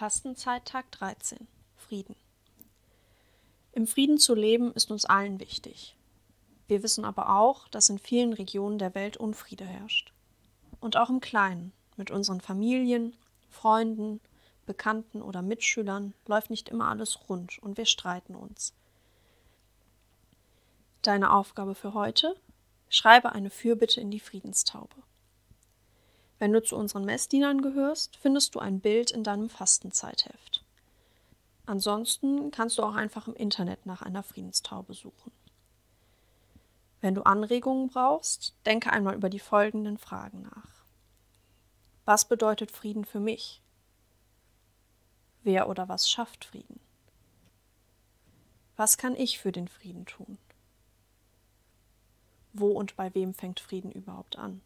Fastenzeittag 13. Frieden. Im Frieden zu leben ist uns allen wichtig. Wir wissen aber auch, dass in vielen Regionen der Welt Unfriede herrscht. Und auch im Kleinen, mit unseren Familien, Freunden, Bekannten oder Mitschülern läuft nicht immer alles rund und wir streiten uns. Deine Aufgabe für heute? Schreibe eine Fürbitte in die Friedenstaube. Wenn du zu unseren Messdienern gehörst, findest du ein Bild in deinem Fastenzeitheft. Ansonsten kannst du auch einfach im Internet nach einer Friedenstaube suchen. Wenn du Anregungen brauchst, denke einmal über die folgenden Fragen nach. Was bedeutet Frieden für mich? Wer oder was schafft Frieden? Was kann ich für den Frieden tun? Wo und bei wem fängt Frieden überhaupt an?